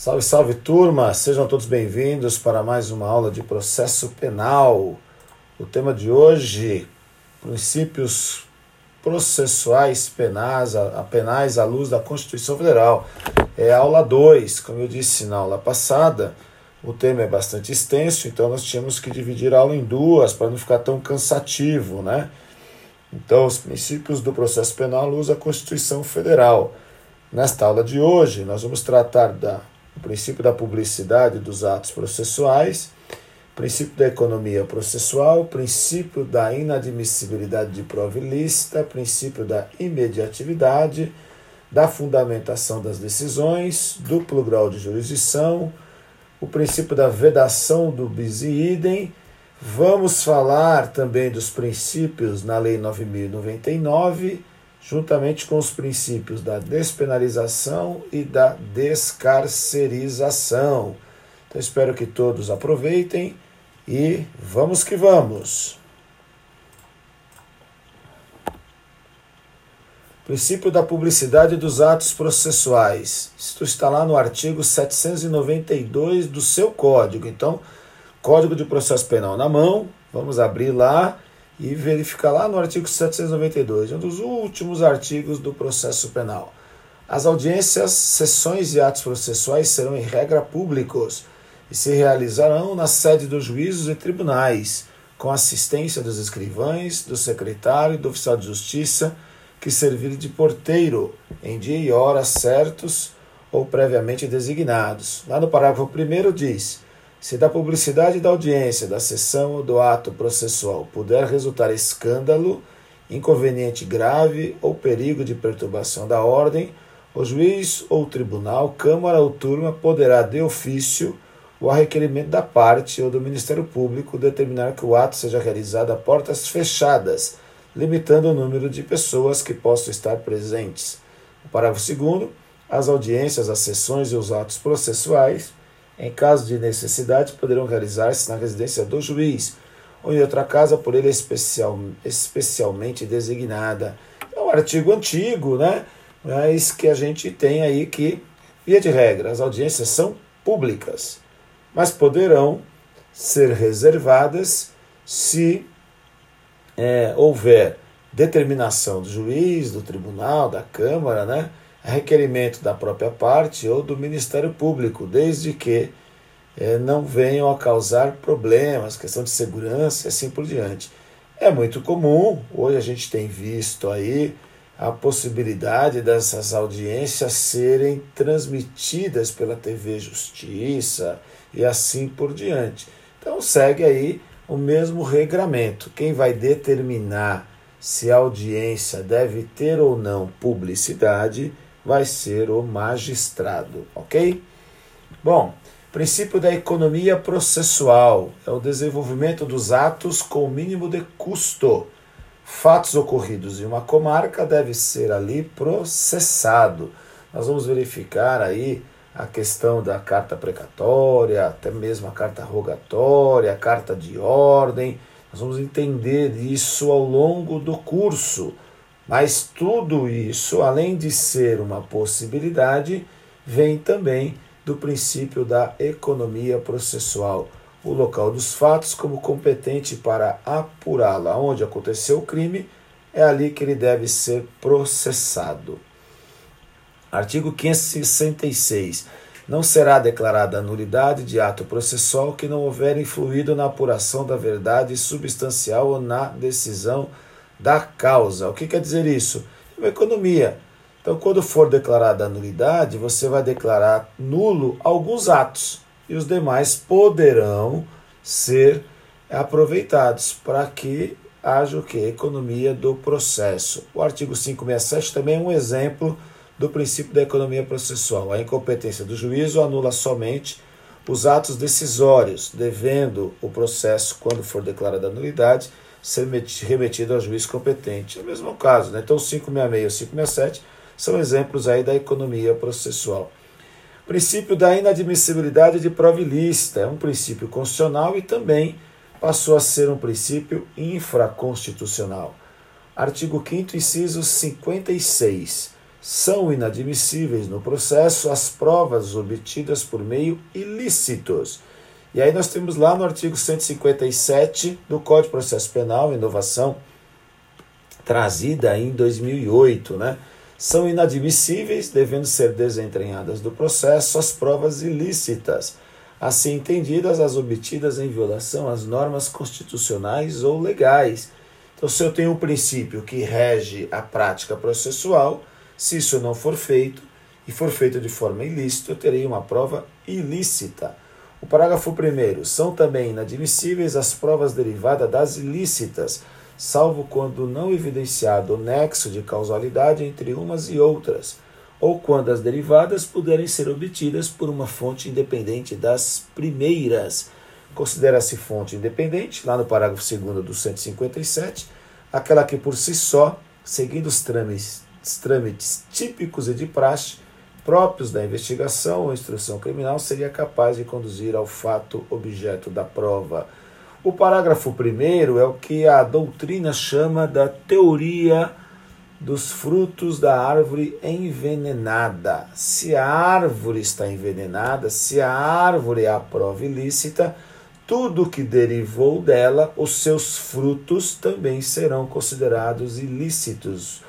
Salve, salve turma! Sejam todos bem-vindos para mais uma aula de processo penal. O tema de hoje: princípios processuais penais, a, penais à luz da Constituição Federal. É aula 2, como eu disse na aula passada. O tema é bastante extenso, então nós tínhamos que dividir a aula em duas para não ficar tão cansativo, né? Então, os princípios do processo penal à luz da Constituição Federal. Nesta aula de hoje, nós vamos tratar da o princípio da publicidade dos atos processuais, princípio da economia processual, princípio da inadmissibilidade de prova ilícita, princípio da imediatividade, da fundamentação das decisões, duplo grau de jurisdição, o princípio da vedação do bis e idem. Vamos falar também dos princípios na Lei 9099 juntamente com os princípios da despenalização e da descarcerização. Então espero que todos aproveitem e vamos que vamos. Princípio da publicidade dos atos processuais. Isto está lá no artigo 792 do seu código. Então, Código de Processo Penal na mão, vamos abrir lá e verificar lá no artigo 792, um dos últimos artigos do processo penal. As audiências, sessões e atos processuais serão em regra públicos e se realizarão na sede dos juízos e tribunais, com assistência dos escrivães, do secretário e do oficial de justiça, que servirem de porteiro em dia e hora certos ou previamente designados. Lá no parágrafo 1 diz: se da publicidade da audiência, da sessão ou do ato processual puder resultar escândalo, inconveniente grave ou perigo de perturbação da ordem, o juiz ou tribunal, câmara ou turma poderá, de ofício, ou a requerimento da parte ou do Ministério Público, determinar que o ato seja realizado a portas fechadas, limitando o número de pessoas que possam estar presentes. O parágrafo 2. As audiências, as sessões e os atos processuais em caso de necessidade, poderão realizar-se na residência do juiz ou em outra casa por ele especial, especialmente designada. É um artigo antigo, né? Mas que a gente tem aí que, via de regra, as audiências são públicas, mas poderão ser reservadas se é, houver determinação do juiz, do tribunal, da Câmara, né? Requerimento da própria parte ou do Ministério Público, desde que é, não venham a causar problemas, questão de segurança e assim por diante. É muito comum, hoje a gente tem visto aí a possibilidade dessas audiências serem transmitidas pela TV Justiça e assim por diante. Então segue aí o mesmo regramento. Quem vai determinar se a audiência deve ter ou não publicidade vai ser o magistrado, ok? Bom, princípio da economia processual é o desenvolvimento dos atos com o mínimo de custo. Fatos ocorridos em uma comarca deve ser ali processado. Nós vamos verificar aí a questão da carta precatória, até mesmo a carta rogatória, a carta de ordem. Nós vamos entender isso ao longo do curso. Mas tudo isso, além de ser uma possibilidade, vem também do princípio da economia processual, o local dos fatos como competente para apurá-la. Onde aconteceu o crime, é ali que ele deve ser processado. Artigo 566. Não será declarada nulidade de ato processual que não houver influído na apuração da verdade substancial ou na decisão da causa. O que quer dizer isso? É uma economia. Então, quando for declarada a nulidade, você vai declarar nulo alguns atos e os demais poderão ser aproveitados para que haja o que? Economia do processo. O artigo 567 também é um exemplo do princípio da economia processual. A incompetência do juízo anula somente os atos decisórios, devendo o processo, quando for declarada a nulidade, ser remetido ao juiz competente. É o mesmo caso, né? Então, 566 e 567 são exemplos aí da economia processual. princípio da inadmissibilidade de prova ilícita é um princípio constitucional e também passou a ser um princípio infraconstitucional. Artigo 5 inciso 56. são inadmissíveis no processo as provas obtidas por meio ilícitos. E aí nós temos lá no artigo 157 do Código de Processo Penal, inovação trazida em 2008, né? São inadmissíveis, devendo ser desentranhadas do processo, as provas ilícitas, assim entendidas as obtidas em violação às normas constitucionais ou legais. Então, se eu tenho um princípio que rege a prática processual, se isso não for feito, e for feito de forma ilícita, eu terei uma prova ilícita. O parágrafo 1 são também inadmissíveis as provas derivadas das ilícitas, salvo quando não evidenciado o nexo de causalidade entre umas e outras, ou quando as derivadas puderem ser obtidas por uma fonte independente das primeiras. Considera-se fonte independente, lá no parágrafo 2 do 157, aquela que por si só, seguindo os trâmites, trâmites típicos e de praxe, próprios da investigação ou instrução criminal, seria capaz de conduzir ao fato objeto da prova. O parágrafo primeiro é o que a doutrina chama da teoria dos frutos da árvore envenenada. Se a árvore está envenenada, se a árvore é a prova ilícita, tudo que derivou dela, os seus frutos também serão considerados ilícitos.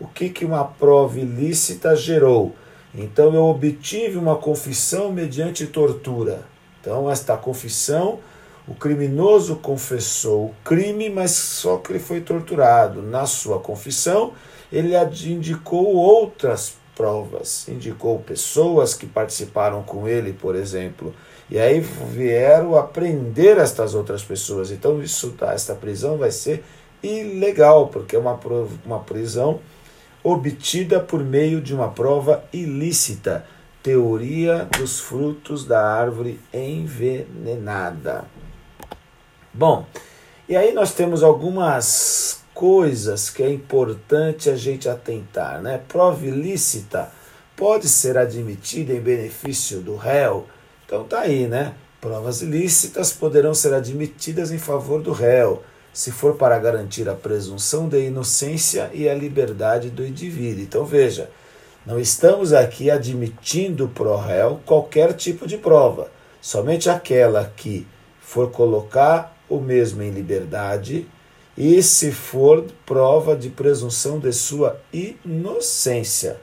O que, que uma prova ilícita gerou? Então eu obtive uma confissão mediante tortura. Então, esta confissão o criminoso confessou o crime, mas só que ele foi torturado. Na sua confissão, ele indicou outras provas, indicou pessoas que participaram com ele, por exemplo. E aí vieram a prender estas outras pessoas. Então, isso, tá, esta prisão vai ser ilegal, porque é uma, uma prisão obtida por meio de uma prova ilícita. Teoria dos frutos da árvore envenenada. Bom, e aí nós temos algumas coisas que é importante a gente atentar, né? Prova ilícita pode ser admitida em benefício do réu. Então tá aí, né? Provas ilícitas poderão ser admitidas em favor do réu, se for para garantir a presunção de inocência e a liberdade do indivíduo. Então veja, não estamos aqui admitindo pro réu qualquer tipo de prova, somente aquela que for colocar o mesmo em liberdade, e se for prova de presunção de sua inocência.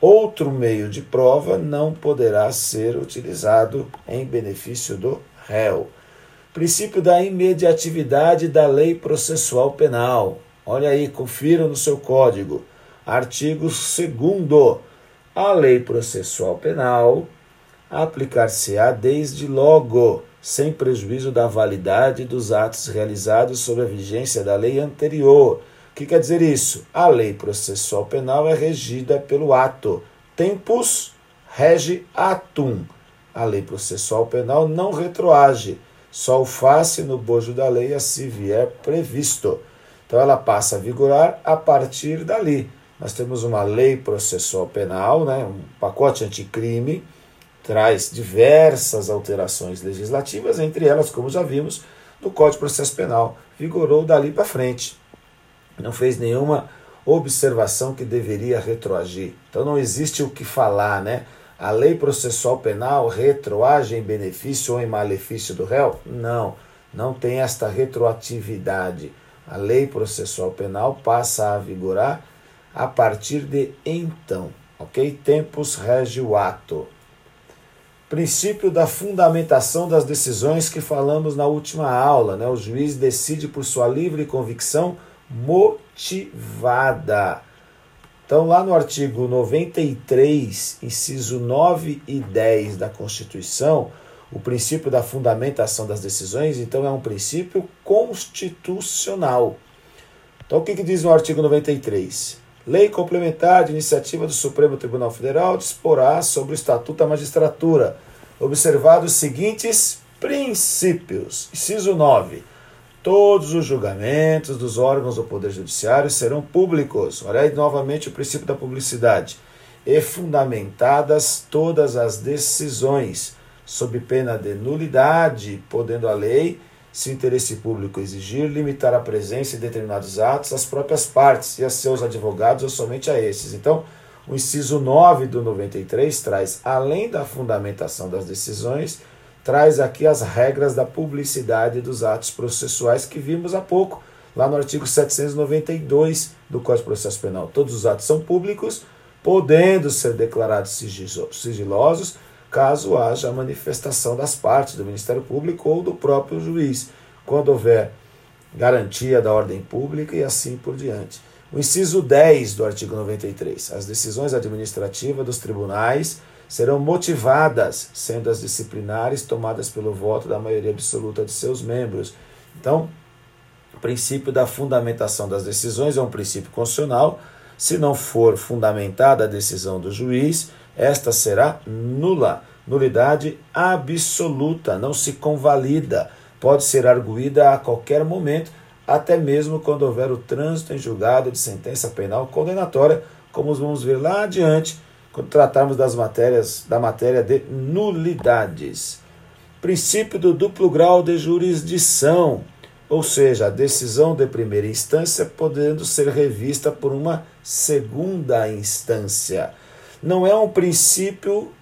Outro meio de prova não poderá ser utilizado em benefício do réu. Princípio da imediatividade da lei processual penal. Olha aí, confira no seu código. Artigo 2. A lei processual penal aplicar-se-á desde logo sem prejuízo da validade dos atos realizados sob a vigência da lei anterior. O que quer dizer isso? A lei processual penal é regida pelo ato. Tempus rege atum. A lei processual penal não retroage, só o face no bojo da lei assim vier previsto. Então ela passa a vigorar a partir dali. Nós temos uma lei processual penal, né, um pacote anticrime, traz diversas alterações legislativas, entre elas, como já vimos, no Código de Processo Penal. Vigorou dali para frente. Não fez nenhuma observação que deveria retroagir. Então não existe o que falar, né? A lei processual penal retroage em benefício ou em malefício do réu? Não, não tem esta retroatividade. A lei processual penal passa a vigorar a partir de então, ok? Tempus rege o ato princípio da fundamentação das decisões que falamos na última aula. Né? O juiz decide por sua livre convicção motivada. Então, lá no artigo 93, inciso 9 e 10 da Constituição, o princípio da fundamentação das decisões, então, é um princípio constitucional. Então, o que, que diz no artigo 93? Lei complementar de iniciativa do Supremo Tribunal Federal disporá sobre o Estatuto da Magistratura, observados os seguintes princípios. Inciso 9. Todos os julgamentos dos órgãos do Poder Judiciário serão públicos. Olha aí novamente o princípio da publicidade. E fundamentadas todas as decisões, sob pena de nulidade, podendo a lei se o interesse público exigir, limitar a presença em determinados atos às próprias partes e a seus advogados ou somente a esses. Então, O inciso 9 do 93 traz, além da fundamentação das decisões, traz aqui as regras da publicidade dos atos processuais que vimos há pouco, lá no artigo 792 do Código de Processo Penal. Todos os atos são públicos, podendo ser declarados sigilosos, caso haja manifestação das partes do Ministério Público ou do próprio juiz, quando houver garantia da ordem pública e assim por diante. O inciso 10 do artigo 93. As decisões administrativas dos tribunais serão motivadas, sendo as disciplinares tomadas pelo voto da maioria absoluta de seus membros. Então, o princípio da fundamentação das decisões é um princípio constitucional. Se não for fundamentada a decisão do juiz, esta será nula, nulidade absoluta, não se convalida, pode ser arguída a qualquer momento, até mesmo quando houver o trânsito em julgado de sentença penal condenatória, como vamos ver lá adiante, tratarmos das matérias da matéria de nulidades. Princípio do duplo grau de jurisdição, ou seja, a decisão de primeira instância podendo ser revista por uma segunda instância não é um princípio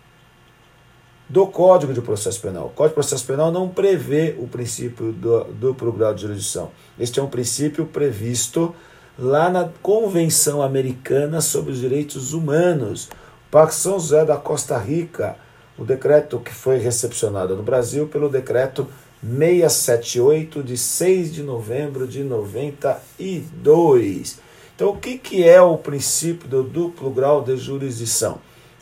do Código de Processo Penal. O Código de Processo Penal não prevê o princípio do duplo grau de jurisdição. Este é um princípio previsto lá na Convenção Americana sobre os Direitos Humanos, Pacto São José da Costa Rica, o decreto que foi recepcionado no Brasil pelo decreto 678 de 6 de novembro de 92. Então, o que, que é o princípio do duplo grau de jurisdição?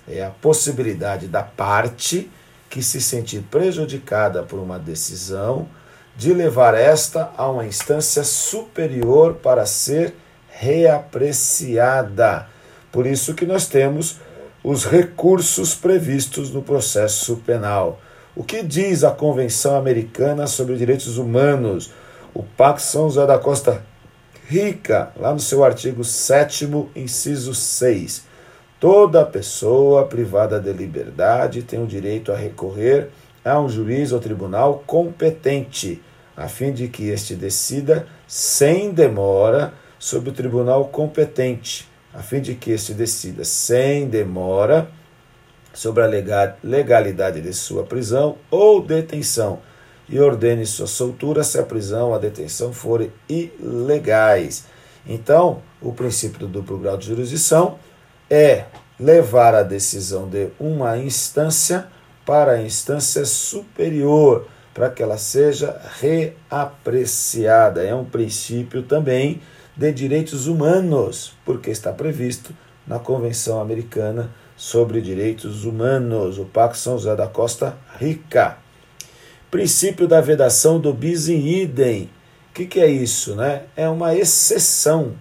É a possibilidade da parte que se sentir prejudicada por uma decisão de levar esta a uma instância superior para ser reapreciada. Por isso que nós temos os recursos previstos no processo penal. O que diz a Convenção Americana sobre Direitos Humanos? O Pacto São José da Costa rica, lá no seu artigo 7, inciso 6. Toda pessoa privada de liberdade tem o direito a recorrer a um juiz ou tribunal competente, a fim de que este decida sem demora sobre o tribunal competente, a fim de que este decida sem demora sobre a legalidade de sua prisão ou detenção e ordene sua soltura se a prisão, a detenção forem ilegais. Então, o princípio do duplo grau de jurisdição é levar a decisão de uma instância para a instância superior, para que ela seja reapreciada. É um princípio também de direitos humanos, porque está previsto na Convenção Americana sobre Direitos Humanos, o Pacto São José da Costa Rica. Princípio da vedação do bis in idem. O que, que é isso? Né? É uma exceção,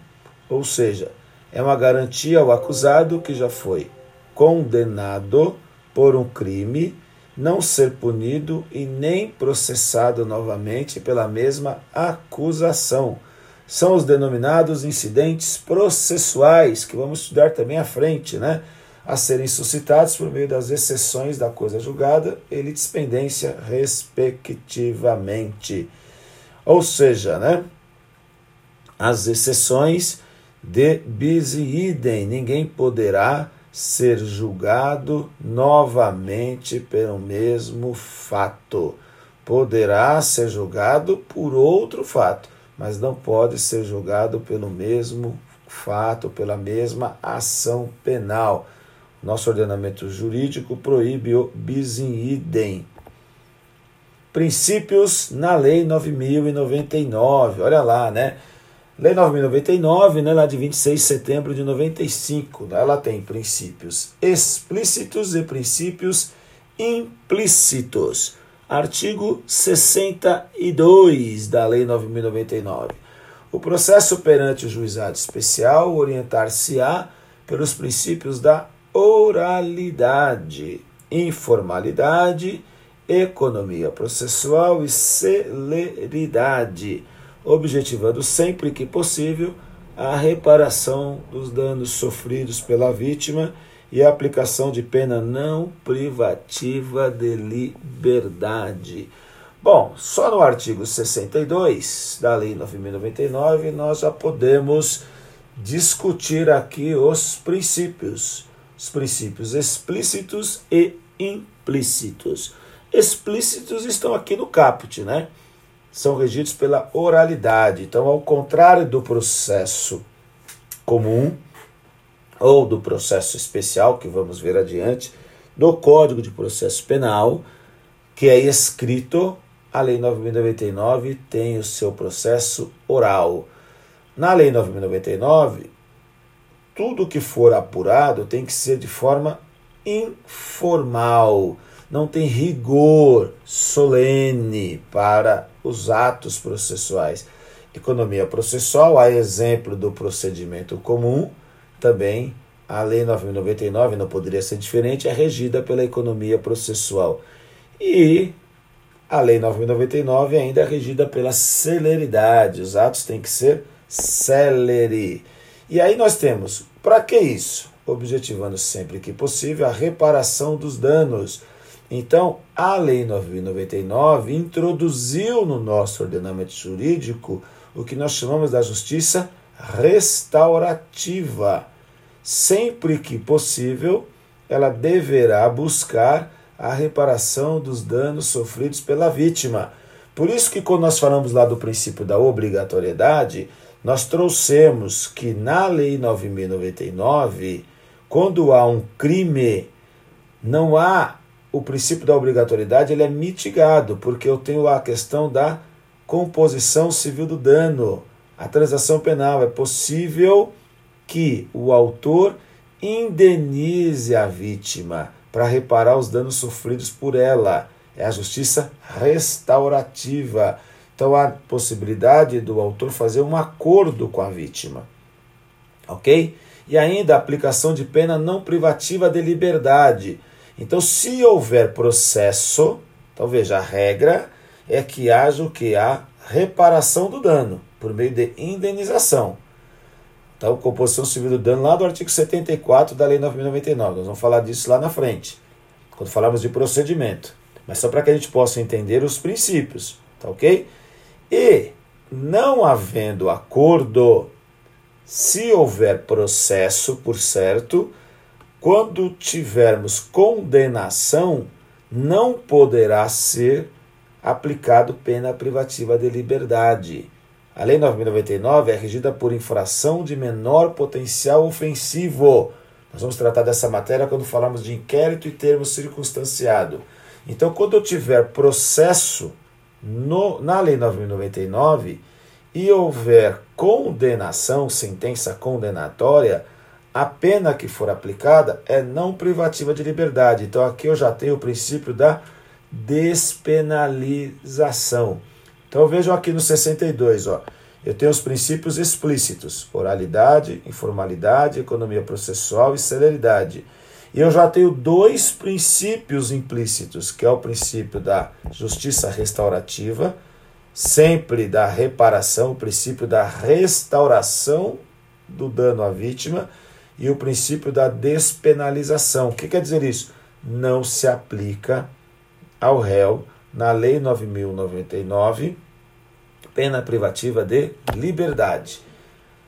ou seja, é uma garantia ao acusado que já foi condenado por um crime não ser punido e nem processado novamente pela mesma acusação. São os denominados incidentes processuais, que vamos estudar também à frente, né? a serem suscitados por meio das exceções da coisa julgada e litispendência, respectivamente. Ou seja, né, as exceções de bis idem, ninguém poderá ser julgado novamente pelo mesmo fato. Poderá ser julgado por outro fato, mas não pode ser julgado pelo mesmo fato, pela mesma ação penal. Nosso ordenamento jurídico proíbe o bis in idem. Princípios na Lei 9099. Olha lá, né? Lei 9099, né, lá de 26 de setembro de 95. Ela tem princípios explícitos e princípios implícitos. Artigo 62 da Lei 9099. O processo perante o juizado especial orientar-se-á pelos princípios da oralidade, informalidade, economia processual e celeridade, objetivando sempre que possível a reparação dos danos sofridos pela vítima e a aplicação de pena não privativa de liberdade. Bom, só no artigo 62 da Lei 9099 nós já podemos discutir aqui os princípios os princípios explícitos e implícitos. Explícitos estão aqui no caput, né? São regidos pela oralidade. Então, ao contrário do processo comum ou do processo especial, que vamos ver adiante, do Código de Processo Penal, que é escrito, a Lei 9.099 tem o seu processo oral. Na Lei 9.099, tudo que for apurado tem que ser de forma informal, não tem rigor solene para os atos processuais. Economia processual, a exemplo do procedimento comum, também a Lei 9.099 não poderia ser diferente, é regida pela economia processual. E a Lei 9.099 ainda é regida pela celeridade, os atos têm que ser celeri. E aí nós temos, para que isso? Objetivando sempre que possível a reparação dos danos. Então, a Lei 9.099 introduziu no nosso ordenamento jurídico o que nós chamamos da justiça restaurativa sempre que possível, ela deverá buscar a reparação dos danos sofridos pela vítima. Por isso que quando nós falamos lá do princípio da obrigatoriedade, nós trouxemos que na Lei 9099, quando há um crime, não há o princípio da obrigatoriedade, ele é mitigado, porque eu tenho a questão da composição civil do dano. A transação penal é possível que o autor indenize a vítima para reparar os danos sofridos por ela. É a justiça restaurativa. Então há possibilidade do autor fazer um acordo com a vítima. Ok? E ainda a aplicação de pena não privativa de liberdade. Então, se houver processo, então veja, a regra é que haja o que? A reparação do dano por meio de indenização. Então, composição civil do dano lá do artigo 74 da Lei 9.099. Nós vamos falar disso lá na frente, quando falarmos de procedimento. Mas só para que a gente possa entender os princípios, tá ok? E, não havendo acordo, se houver processo, por certo, quando tivermos condenação, não poderá ser aplicado pena privativa de liberdade. A Lei 9.099 é regida por infração de menor potencial ofensivo. Nós vamos tratar dessa matéria quando falamos de inquérito e termo circunstanciado. Então, quando eu tiver processo no, na Lei 9.099 e houver condenação, sentença condenatória, a pena que for aplicada é não privativa de liberdade. Então, aqui eu já tenho o princípio da despenalização. Então vejam aqui no 62, ó. Eu tenho os princípios explícitos: oralidade, informalidade, economia processual e celeridade. E eu já tenho dois princípios implícitos, que é o princípio da justiça restaurativa, sempre da reparação, o princípio da restauração do dano à vítima e o princípio da despenalização. O que quer dizer isso? Não se aplica ao réu na Lei 9099 pena privativa de liberdade.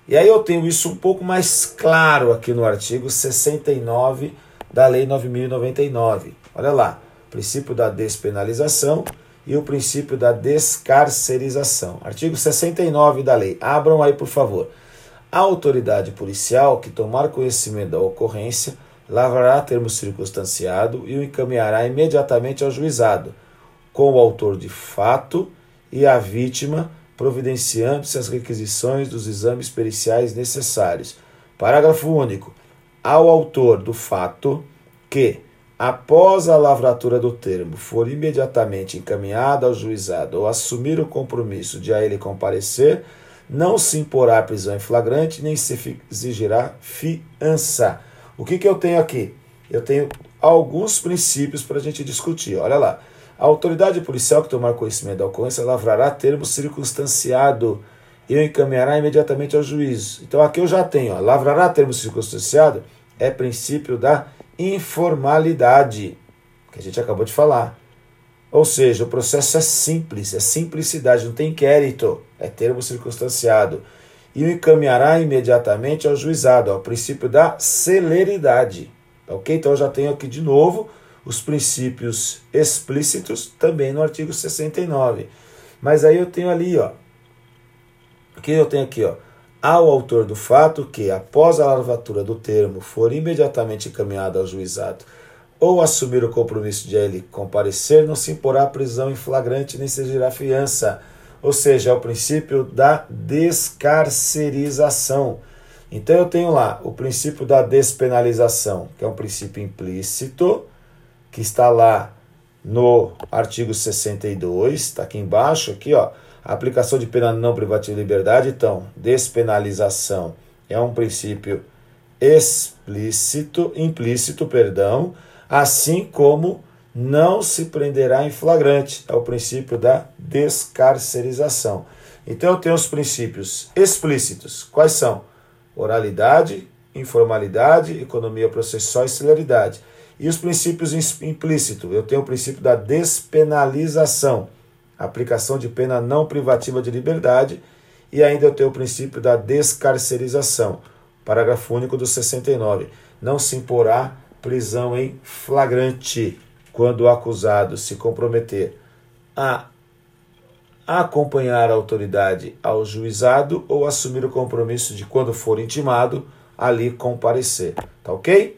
E aí eu tenho isso um pouco mais claro aqui no artigo 69 da Lei 9099. Olha lá, princípio da despenalização e o princípio da descarcerização. Artigo 69 da lei. Abram aí, por favor. A autoridade policial que tomar conhecimento da ocorrência lavrará termo circunstanciado e o encaminhará imediatamente ao juizado, com o autor de fato e a vítima, providenciando-se as requisições dos exames periciais necessários. Parágrafo único. Ao autor do fato que, após a lavratura do termo, for imediatamente encaminhado ao juizado ou assumir o compromisso de a ele comparecer, não se imporá prisão em flagrante, nem se exigirá fiança. O que, que eu tenho aqui? Eu tenho alguns princípios para a gente discutir. Olha lá. A autoridade policial que tomar conhecimento da ocorrência lavrará termo circunstanciado e o encaminhará imediatamente ao juiz. Então aqui eu já tenho, ó, lavrará termo circunstanciado é princípio da informalidade, que a gente acabou de falar. Ou seja, o processo é simples, é simplicidade, não tem inquérito, é termo circunstanciado. E o encaminhará imediatamente ao juizado, ao princípio da celeridade. Ok? Então eu já tenho aqui de novo os princípios explícitos também no artigo 69. Mas aí eu tenho ali, ó. O que eu tenho aqui, ó? Ao autor do fato que, após a lavatura do termo, for imediatamente encaminhado ao juizado ou assumir o compromisso de ele comparecer, não se imporá prisão em flagrante nem se exigirá fiança. Ou seja, é o princípio da descarcerização. Então eu tenho lá o princípio da despenalização, que é um princípio implícito, que está lá no artigo 62, está aqui embaixo, aqui, ó, a aplicação de pena não privativa de liberdade. Então, despenalização é um princípio explícito, implícito, perdão, assim como não se prenderá em flagrante, é o princípio da descarcerização. Então eu tenho os princípios explícitos. Quais são? Oralidade, informalidade, economia processual e celeridade. E os princípios implícitos? Eu tenho o princípio da despenalização, aplicação de pena não privativa de liberdade, e ainda eu tenho o princípio da descarcerização, parágrafo único do 69. Não se imporá prisão em flagrante quando o acusado se comprometer a acompanhar a autoridade ao juizado ou assumir o compromisso de, quando for intimado, ali comparecer. Tá ok?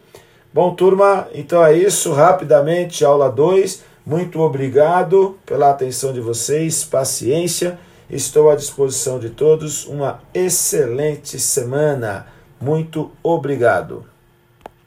Bom, turma, então é isso. Rapidamente, aula 2. Muito obrigado pela atenção de vocês, paciência. Estou à disposição de todos. Uma excelente semana. Muito obrigado.